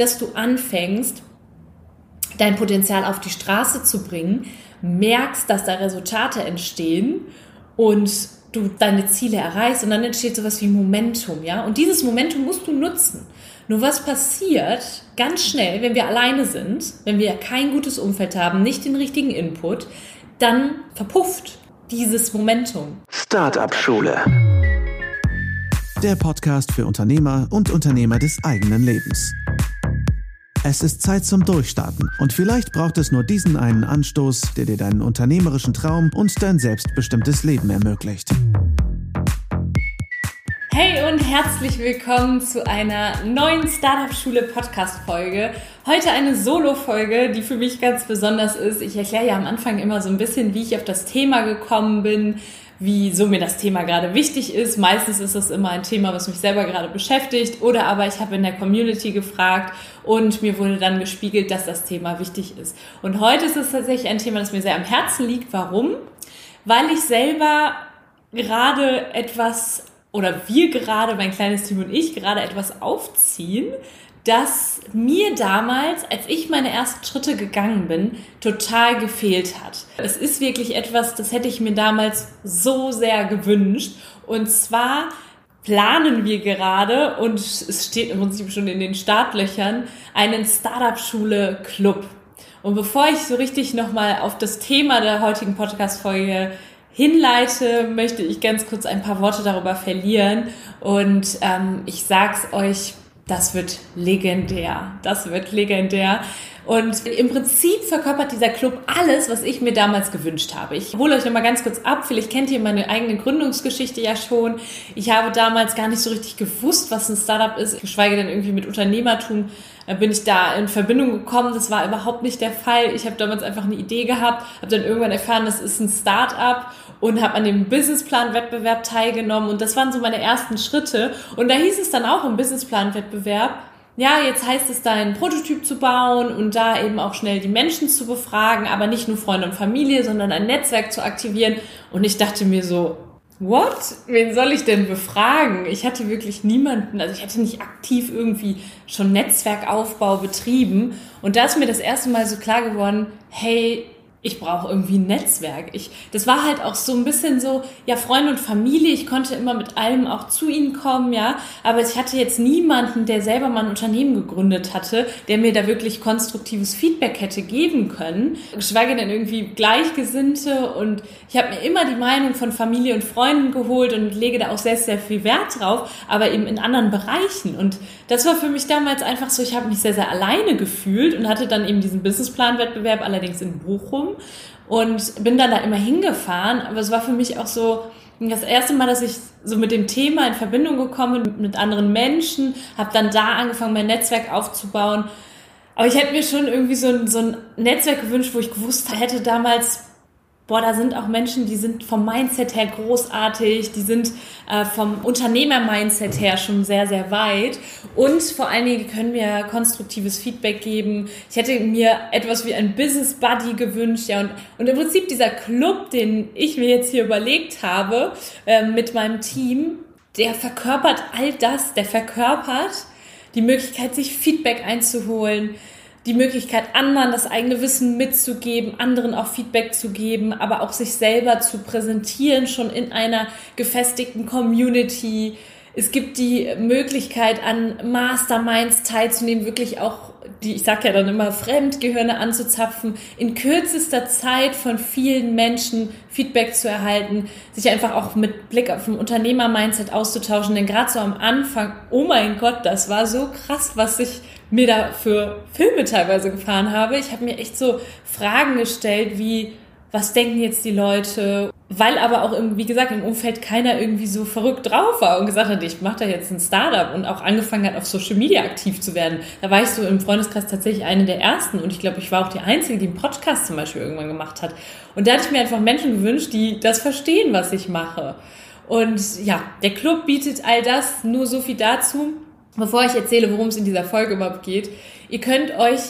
dass du anfängst, dein Potenzial auf die Straße zu bringen, merkst, dass da Resultate entstehen und du deine Ziele erreichst und dann entsteht sowas wie Momentum, ja? Und dieses Momentum musst du nutzen. Nur was passiert ganz schnell, wenn wir alleine sind, wenn wir kein gutes Umfeld haben, nicht den richtigen Input, dann verpufft dieses Momentum. Startup Schule. Der Podcast für Unternehmer und Unternehmer des eigenen Lebens. Es ist Zeit zum Durchstarten und vielleicht braucht es nur diesen einen Anstoß, der dir deinen unternehmerischen Traum und dein selbstbestimmtes Leben ermöglicht. Hey und herzlich willkommen zu einer neuen Startup Schule Podcast Folge. Heute eine Solo Folge, die für mich ganz besonders ist. Ich erkläre ja am Anfang immer so ein bisschen, wie ich auf das Thema gekommen bin, wieso mir das Thema gerade wichtig ist. Meistens ist es immer ein Thema, was mich selber gerade beschäftigt oder aber ich habe in der Community gefragt und mir wurde dann gespiegelt, dass das Thema wichtig ist. Und heute ist es tatsächlich ein Thema, das mir sehr am Herzen liegt. Warum? Weil ich selber gerade etwas oder wir gerade, mein kleines Team und ich, gerade etwas aufziehen, das mir damals, als ich meine ersten Schritte gegangen bin, total gefehlt hat. Es ist wirklich etwas, das hätte ich mir damals so sehr gewünscht. Und zwar planen wir gerade, und es steht im Prinzip schon in den Startlöchern, einen Startup-Schule-Club. Und bevor ich so richtig nochmal auf das Thema der heutigen Podcast-Folge hinleite, möchte ich ganz kurz ein paar Worte darüber verlieren. Und ähm, ich sag's euch das wird legendär. Das wird legendär. Und im Prinzip verkörpert dieser Club alles, was ich mir damals gewünscht habe. Ich hole euch nochmal ganz kurz ab. Vielleicht kennt ihr meine eigene Gründungsgeschichte ja schon. Ich habe damals gar nicht so richtig gewusst, was ein Startup ist, geschweige denn irgendwie mit Unternehmertum äh, bin ich da in Verbindung gekommen. Das war überhaupt nicht der Fall. Ich habe damals einfach eine Idee gehabt, habe dann irgendwann erfahren, das ist ein Start-up und habe an dem Businessplan-Wettbewerb teilgenommen. Und das waren so meine ersten Schritte. Und da hieß es dann auch im Businessplan-Wettbewerb, ja, jetzt heißt es da einen Prototyp zu bauen und da eben auch schnell die Menschen zu befragen, aber nicht nur Freunde und Familie, sondern ein Netzwerk zu aktivieren. Und ich dachte mir so, what? Wen soll ich denn befragen? Ich hatte wirklich niemanden, also ich hatte nicht aktiv irgendwie schon Netzwerkaufbau betrieben. Und da ist mir das erste Mal so klar geworden, hey, ich brauche irgendwie ein Netzwerk. Ich, das war halt auch so ein bisschen so, ja, Freunde und Familie, ich konnte immer mit allem auch zu ihnen kommen, ja, aber ich hatte jetzt niemanden, der selber mal ein Unternehmen gegründet hatte, der mir da wirklich konstruktives Feedback hätte geben können, geschweige denn irgendwie Gleichgesinnte. Und ich habe mir immer die Meinung von Familie und Freunden geholt und lege da auch sehr, sehr viel Wert drauf, aber eben in anderen Bereichen. Und das war für mich damals einfach so, ich habe mich sehr, sehr alleine gefühlt und hatte dann eben diesen Businessplan-Wettbewerb allerdings in Bochum und bin dann da immer hingefahren. Aber es war für mich auch so das erste Mal, dass ich so mit dem Thema in Verbindung gekommen bin, mit anderen Menschen, habe dann da angefangen, mein Netzwerk aufzubauen. Aber ich hätte mir schon irgendwie so ein, so ein Netzwerk gewünscht, wo ich gewusst hätte damals, boah, da sind auch Menschen, die sind vom Mindset her großartig, die sind äh, vom Unternehmer-Mindset her schon sehr, sehr weit und vor allen Dingen können mir konstruktives Feedback geben. Ich hätte mir etwas wie ein Business Buddy gewünscht, ja, und, und im Prinzip dieser Club, den ich mir jetzt hier überlegt habe äh, mit meinem Team, der verkörpert all das, der verkörpert die Möglichkeit, sich Feedback einzuholen, die Möglichkeit, anderen das eigene Wissen mitzugeben, anderen auch Feedback zu geben, aber auch sich selber zu präsentieren, schon in einer gefestigten Community. Es gibt die Möglichkeit, an Masterminds teilzunehmen, wirklich auch die, ich sag ja dann immer, Fremdgehirne anzuzapfen, in kürzester Zeit von vielen Menschen Feedback zu erhalten, sich einfach auch mit Blick auf ein Unternehmer-Mindset auszutauschen. Denn gerade so am Anfang, oh mein Gott, das war so krass, was ich mir da für Filme teilweise gefahren habe. Ich habe mir echt so Fragen gestellt, wie, was denken jetzt die Leute? Weil aber auch, im, wie gesagt, im Umfeld keiner irgendwie so verrückt drauf war und gesagt hat, ich mache da jetzt ein Startup und auch angefangen hat, auf Social Media aktiv zu werden. Da war ich so im Freundeskreis tatsächlich eine der ersten und ich glaube, ich war auch die Einzige, die einen Podcast zum Beispiel irgendwann gemacht hat. Und da hatte ich mir einfach Menschen gewünscht, die das verstehen, was ich mache. Und ja, der Club bietet all das, nur so viel dazu. Bevor ich erzähle, worum es in dieser Folge überhaupt geht, ihr könnt euch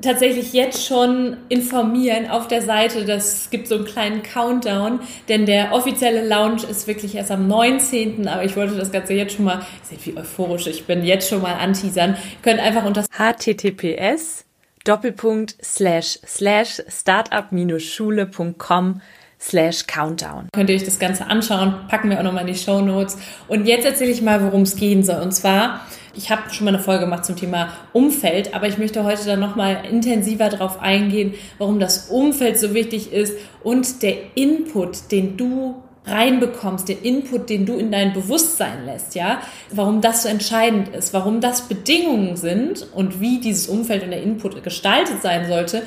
tatsächlich jetzt schon informieren auf der Seite. Das gibt so einen kleinen Countdown, denn der offizielle Launch ist wirklich erst am 19. Aber ich wollte das Ganze jetzt schon mal, seht wie euphorisch ich bin, jetzt schon mal anteasern. Ihr könnt einfach unter https Doppelpunkt slash slash startup-schule.com slash countdown. Könnt ihr euch das Ganze anschauen, packen wir auch nochmal in die Show Notes. Und jetzt erzähle ich mal, worum es gehen soll. Und zwar ich habe schon mal eine Folge gemacht zum Thema Umfeld, aber ich möchte heute dann nochmal intensiver darauf eingehen, warum das Umfeld so wichtig ist und der Input, den du reinbekommst, den Input, den du in dein Bewusstsein lässt, ja, warum das so entscheidend ist, warum das Bedingungen sind und wie dieses Umfeld und der Input gestaltet sein sollte,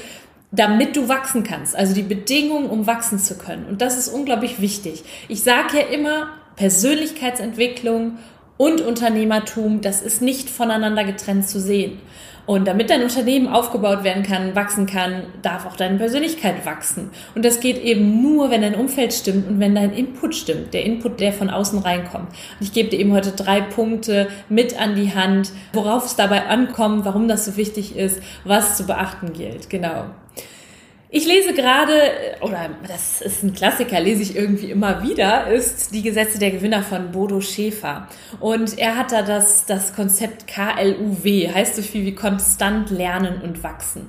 damit du wachsen kannst. Also die Bedingungen, um wachsen zu können. Und das ist unglaublich wichtig. Ich sage ja immer, Persönlichkeitsentwicklung und Unternehmertum, das ist nicht voneinander getrennt zu sehen. Und damit dein Unternehmen aufgebaut werden kann, wachsen kann, darf auch deine Persönlichkeit wachsen. Und das geht eben nur, wenn dein Umfeld stimmt und wenn dein Input stimmt, der Input, der von außen reinkommt. Und ich gebe dir eben heute drei Punkte mit an die Hand, worauf es dabei ankommt, warum das so wichtig ist, was zu beachten gilt. Genau. Ich lese gerade, oder das ist ein Klassiker, lese ich irgendwie immer wieder, ist die Gesetze der Gewinner von Bodo Schäfer. Und er hat da das, das Konzept KLUW, heißt so viel wie konstant lernen und wachsen.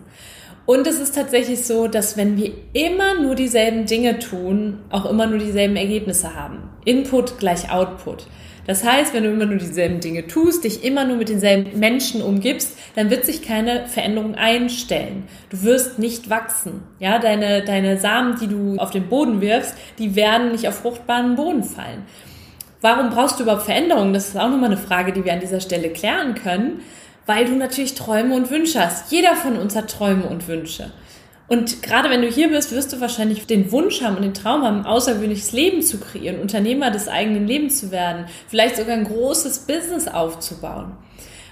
Und es ist tatsächlich so, dass wenn wir immer nur dieselben Dinge tun, auch immer nur dieselben Ergebnisse haben. Input gleich Output. Das heißt, wenn du immer nur dieselben Dinge tust, dich immer nur mit denselben Menschen umgibst, dann wird sich keine Veränderung einstellen. Du wirst nicht wachsen. Ja, deine, deine Samen, die du auf den Boden wirfst, die werden nicht auf fruchtbaren Boden fallen. Warum brauchst du überhaupt Veränderungen? Das ist auch nochmal eine Frage, die wir an dieser Stelle klären können, weil du natürlich Träume und Wünsche hast. Jeder von uns hat Träume und Wünsche. Und gerade wenn du hier bist, wirst du wahrscheinlich den Wunsch haben und den Traum haben, ein außergewöhnliches Leben zu kreieren, Unternehmer des eigenen Lebens zu werden, vielleicht sogar ein großes Business aufzubauen.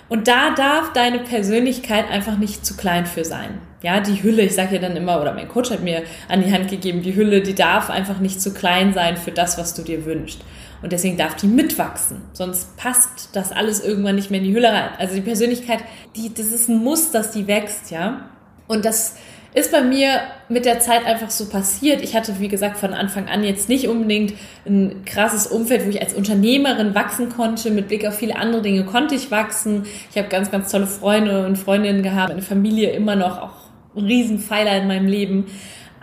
Und da darf deine Persönlichkeit einfach nicht zu klein für sein. Ja, die Hülle, ich sage ja dann immer, oder mein Coach hat mir an die Hand gegeben, die Hülle, die darf einfach nicht zu klein sein für das, was du dir wünschst. Und deswegen darf die mitwachsen. Sonst passt das alles irgendwann nicht mehr in die Hülle rein. Also die Persönlichkeit, die, das ist ein Muss, dass die wächst, ja. Und das ist bei mir mit der Zeit einfach so passiert. Ich hatte, wie gesagt, von Anfang an jetzt nicht unbedingt ein krasses Umfeld, wo ich als Unternehmerin wachsen konnte. Mit Blick auf viele andere Dinge konnte ich wachsen. Ich habe ganz, ganz tolle Freunde und Freundinnen gehabt. Meine Familie immer noch auch ein Riesenpfeiler in meinem Leben.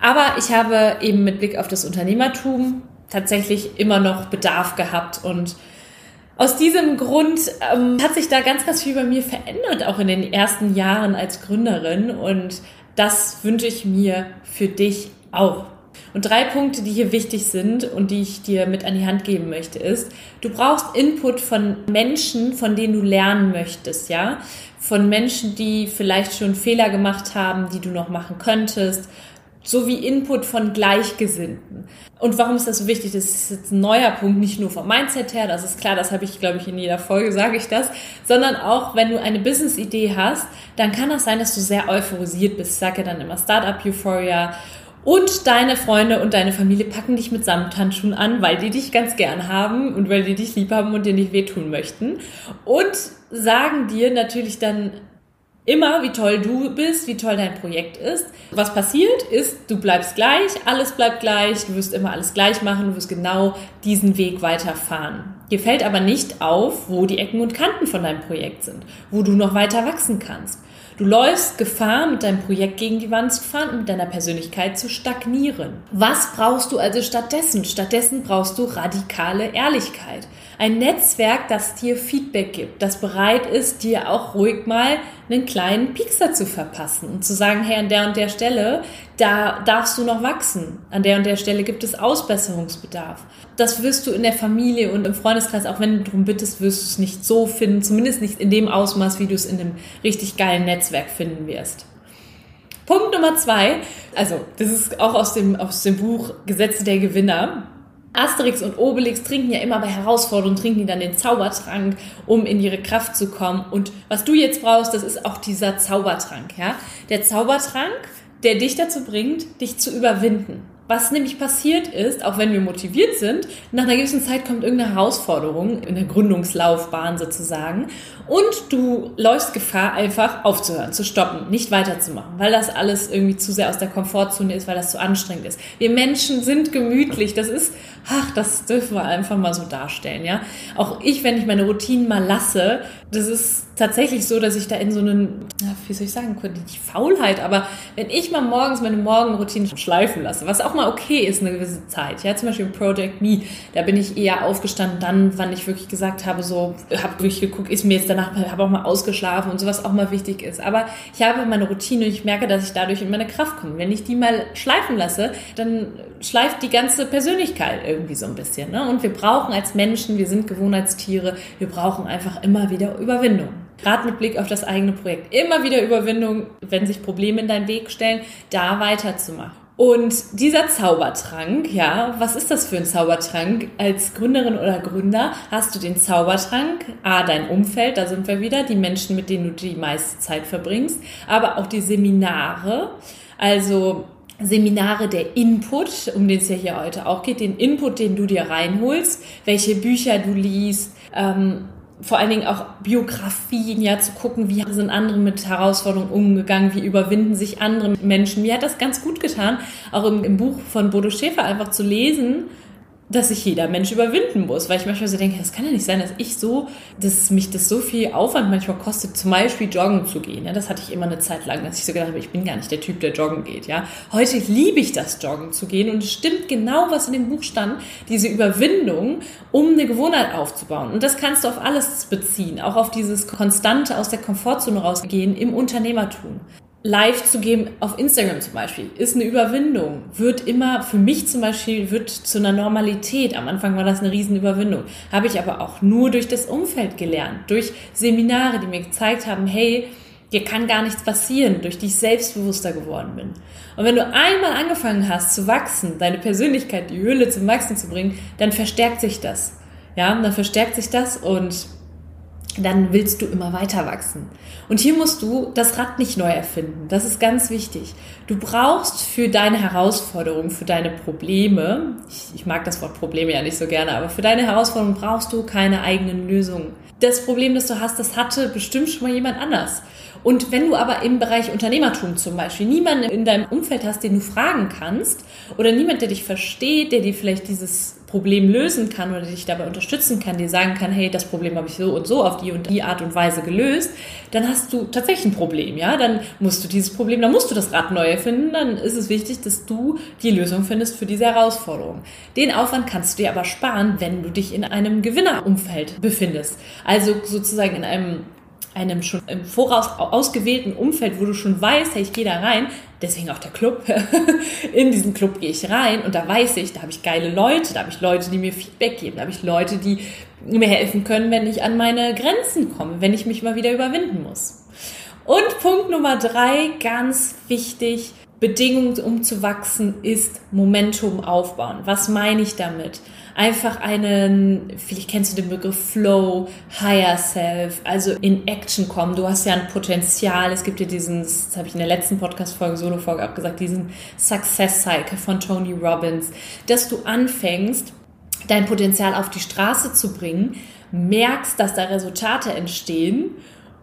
Aber ich habe eben mit Blick auf das Unternehmertum tatsächlich immer noch Bedarf gehabt und aus diesem Grund ähm, hat sich da ganz, ganz viel bei mir verändert, auch in den ersten Jahren als Gründerin. Und das wünsche ich mir für dich auch. Und drei Punkte, die hier wichtig sind und die ich dir mit an die Hand geben möchte, ist, du brauchst Input von Menschen, von denen du lernen möchtest, ja? Von Menschen, die vielleicht schon Fehler gemacht haben, die du noch machen könntest, sowie Input von Gleichgesinnten. Und warum ist das so wichtig? Das ist jetzt ein neuer Punkt, nicht nur vom Mindset her, das ist klar, das habe ich, glaube ich, in jeder Folge sage ich das, sondern auch, wenn du eine Business-Idee hast, dann kann das sein, dass du sehr euphorisiert bist. Ich sage ja dann immer Startup Euphoria. Und deine Freunde und deine Familie packen dich mit Samthandschuhen an, weil die dich ganz gern haben und weil die dich lieb haben und dir nicht wehtun möchten. Und sagen dir natürlich dann immer, wie toll du bist, wie toll dein Projekt ist. Was passiert ist, du bleibst gleich, alles bleibt gleich, du wirst immer alles gleich machen, du wirst genau diesen Weg weiterfahren. Dir fällt aber nicht auf, wo die Ecken und Kanten von deinem Projekt sind, wo du noch weiter wachsen kannst. Du läufst Gefahr, mit deinem Projekt gegen die Wand zu fahren und mit deiner Persönlichkeit zu stagnieren. Was brauchst du also stattdessen? Stattdessen brauchst du radikale Ehrlichkeit. Ein Netzwerk, das dir Feedback gibt, das bereit ist, dir auch ruhig mal einen kleinen Piekser zu verpassen und zu sagen, hey, an der und der Stelle, da darfst du noch wachsen. An der und der Stelle gibt es Ausbesserungsbedarf. Das wirst du in der Familie und im Freundeskreis, auch wenn du darum bittest, wirst du es nicht so finden, zumindest nicht in dem Ausmaß, wie du es in einem richtig geilen Netzwerk finden wirst. Punkt Nummer zwei, also das ist auch aus dem, aus dem Buch Gesetze der Gewinner. Asterix und Obelix trinken ja immer bei Herausforderungen, trinken die dann den Zaubertrank, um in ihre Kraft zu kommen. Und was du jetzt brauchst, das ist auch dieser Zaubertrank, ja. Der Zaubertrank, der dich dazu bringt, dich zu überwinden. Was nämlich passiert ist, auch wenn wir motiviert sind, nach einer gewissen Zeit kommt irgendeine Herausforderung in der Gründungslaufbahn sozusagen und du läufst Gefahr, einfach aufzuhören, zu stoppen, nicht weiterzumachen, weil das alles irgendwie zu sehr aus der Komfortzone ist, weil das zu anstrengend ist. Wir Menschen sind gemütlich, das ist, ach, das dürfen wir einfach mal so darstellen, ja. Auch ich, wenn ich meine Routinen mal lasse, das ist tatsächlich so, dass ich da in so einen, wie soll ich sagen, nicht Faulheit, aber wenn ich mal morgens meine Morgenroutine schleifen lasse, was auch mal okay ist eine gewisse Zeit, ja, zum Beispiel Project Me, da bin ich eher aufgestanden dann, wann ich wirklich gesagt habe, so, habe wirklich geguckt, ist mir jetzt danach, habe auch mal ausgeschlafen und sowas auch mal wichtig ist, aber ich habe meine Routine und ich merke, dass ich dadurch in meine Kraft komme. Wenn ich die mal schleifen lasse, dann schleift die ganze Persönlichkeit irgendwie so ein bisschen, ne? und wir brauchen als Menschen, wir sind Gewohnheitstiere, wir brauchen einfach immer wieder Überwindung. Gerade mit Blick auf das eigene Projekt. Immer wieder Überwindung, wenn sich Probleme in deinen Weg stellen, da weiterzumachen. Und dieser Zaubertrank, ja, was ist das für ein Zaubertrank? Als Gründerin oder Gründer hast du den Zaubertrank, A, dein Umfeld, da sind wir wieder, die Menschen, mit denen du die meiste Zeit verbringst, aber auch die Seminare, also Seminare der Input, um den es ja hier heute auch geht, den Input, den du dir reinholst, welche Bücher du liest, ähm, vor allen Dingen auch Biografien, ja, zu gucken, wie sind andere mit Herausforderungen umgegangen, wie überwinden sich andere Menschen. Mir hat das ganz gut getan, auch im, im Buch von Bodo Schäfer einfach zu lesen, dass sich jeder Mensch überwinden muss, weil ich manchmal so denke, das kann ja nicht sein, dass ich so, dass mich das so viel Aufwand manchmal kostet, zum Beispiel joggen zu gehen. Ja, das hatte ich immer eine Zeit lang, dass ich so gedacht habe, ich bin gar nicht der Typ, der joggen geht. Ja, heute liebe ich das Joggen zu gehen und es stimmt genau, was in dem Buch stand, diese Überwindung, um eine Gewohnheit aufzubauen. Und das kannst du auf alles beziehen, auch auf dieses konstante aus der Komfortzone rausgehen im Unternehmertum live zu geben auf Instagram zum Beispiel ist eine Überwindung. Wird immer, für mich zum Beispiel, wird zu einer Normalität. Am Anfang war das eine Riesenüberwindung. Habe ich aber auch nur durch das Umfeld gelernt. Durch Seminare, die mir gezeigt haben, hey, dir kann gar nichts passieren, durch die ich selbstbewusster geworden bin. Und wenn du einmal angefangen hast zu wachsen, deine Persönlichkeit, die Hülle zum Wachsen zu bringen, dann verstärkt sich das. Ja, dann verstärkt sich das und dann willst du immer weiter wachsen. Und hier musst du das Rad nicht neu erfinden. Das ist ganz wichtig. Du brauchst für deine Herausforderungen, für deine Probleme, ich, ich mag das Wort Probleme ja nicht so gerne, aber für deine Herausforderungen brauchst du keine eigenen Lösungen. Das Problem, das du hast, das hatte bestimmt schon mal jemand anders. Und wenn du aber im Bereich Unternehmertum zum Beispiel niemanden in deinem Umfeld hast, den du fragen kannst, oder niemand, der dich versteht, der dir vielleicht dieses Problem lösen kann oder dich dabei unterstützen kann, dir sagen kann, hey, das Problem habe ich so und so auf die und die Art und Weise gelöst, dann hast du tatsächlich ein Problem, ja? Dann musst du dieses Problem, dann musst du das Rad neu erfinden, dann ist es wichtig, dass du die Lösung findest für diese Herausforderung. Den Aufwand kannst du dir aber sparen, wenn du dich in einem Gewinnerumfeld befindest. Also sozusagen in einem einem schon im Voraus ausgewählten Umfeld, wo du schon weißt, hey, ich gehe da rein, deswegen auch der Club, in diesen Club gehe ich rein und da weiß ich, da habe ich geile Leute, da habe ich Leute, die mir Feedback geben, da habe ich Leute, die mir helfen können, wenn ich an meine Grenzen komme, wenn ich mich mal wieder überwinden muss. Und Punkt Nummer drei, ganz wichtig, Bedingung, um zu wachsen, ist Momentum aufbauen. Was meine ich damit? Einfach einen, vielleicht kennst du den Begriff Flow, Higher Self, also in Action kommen. Du hast ja ein Potenzial. Es gibt ja diesen, das habe ich in der letzten Podcast-Folge, Solo-Folge abgesagt, diesen Success Cycle von Tony Robbins, dass du anfängst, dein Potenzial auf die Straße zu bringen, merkst, dass da Resultate entstehen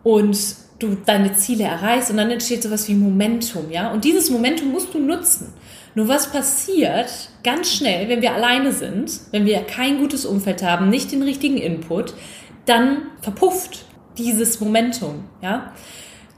und du deine Ziele erreichst und dann entsteht sowas wie Momentum, ja? Und dieses Momentum musst du nutzen. Nur was passiert ganz schnell, wenn wir alleine sind, wenn wir kein gutes Umfeld haben, nicht den richtigen Input, dann verpufft dieses Momentum, ja?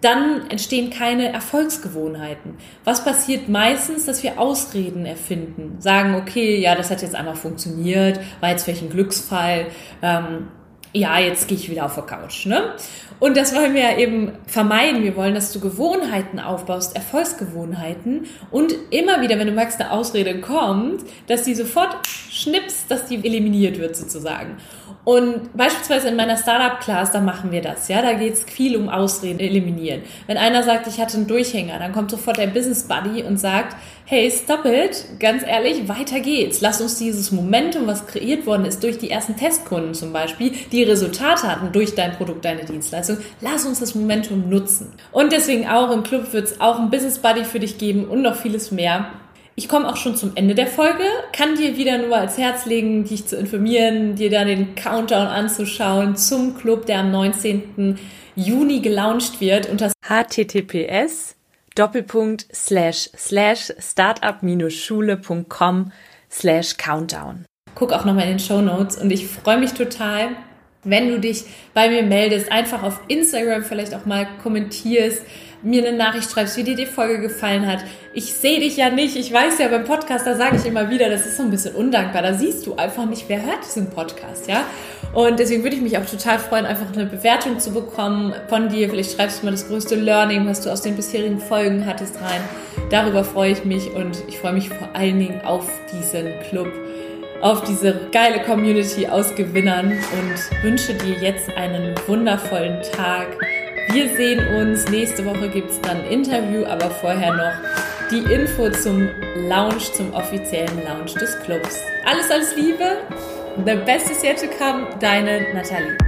Dann entstehen keine Erfolgsgewohnheiten. Was passiert meistens, dass wir Ausreden erfinden, sagen, okay, ja, das hat jetzt einmal funktioniert, war jetzt vielleicht ein Glücksfall, ähm, ja, jetzt gehe ich wieder auf der Couch. Ne? Und das wollen wir ja eben vermeiden. Wir wollen, dass du Gewohnheiten aufbaust, Erfolgsgewohnheiten und immer wieder, wenn du merkst, eine Ausrede kommt, dass die sofort schnippst, dass die eliminiert wird sozusagen. Und beispielsweise in meiner Startup-Class, da machen wir das. Ja, da geht es viel um Ausreden eliminieren. Wenn einer sagt, ich hatte einen Durchhänger, dann kommt sofort der Business Buddy und sagt, hey, stop it, ganz ehrlich, weiter geht's. Lass uns dieses Momentum, was kreiert worden ist durch die ersten Testkunden zum Beispiel, die Resultate hatten durch dein Produkt, deine Dienstleistung, lass uns das Momentum nutzen. Und deswegen auch im Club wird es auch einen Business Buddy für dich geben und noch vieles mehr Ich komme auch schon zum Ende der Folge, kann dir wieder nur als Herz legen, dich zu informieren, dir dann den Countdown anzuschauen zum Club, der am 19. Juni gelauncht wird unter https Doppelpunkt slash slash startup-schule.com slash countdown. Guck auch nochmal in den Show Notes und ich freue mich total, wenn du dich bei mir meldest, einfach auf Instagram vielleicht auch mal kommentierst, mir eine Nachricht schreibst, wie dir die Folge gefallen hat. Ich sehe dich ja nicht. Ich weiß ja beim Podcast, da sage ich immer wieder, das ist so ein bisschen undankbar. Da siehst du einfach nicht, wer hört diesen Podcast, ja? Und deswegen würde ich mich auch total freuen, einfach eine Bewertung zu bekommen von dir. Vielleicht schreibst du mal das größte Learning, was du aus den bisherigen Folgen hattest, rein. Darüber freue ich mich und ich freue mich vor allen Dingen auf diesen Club auf diese geile Community aus Gewinnern und wünsche dir jetzt einen wundervollen Tag. Wir sehen uns. Nächste Woche gibt es dann ein Interview, aber vorher noch die Info zum Launch, zum offiziellen Launch des Clubs. Alles, alles Liebe. The best is yet to come. Deine Nathalie.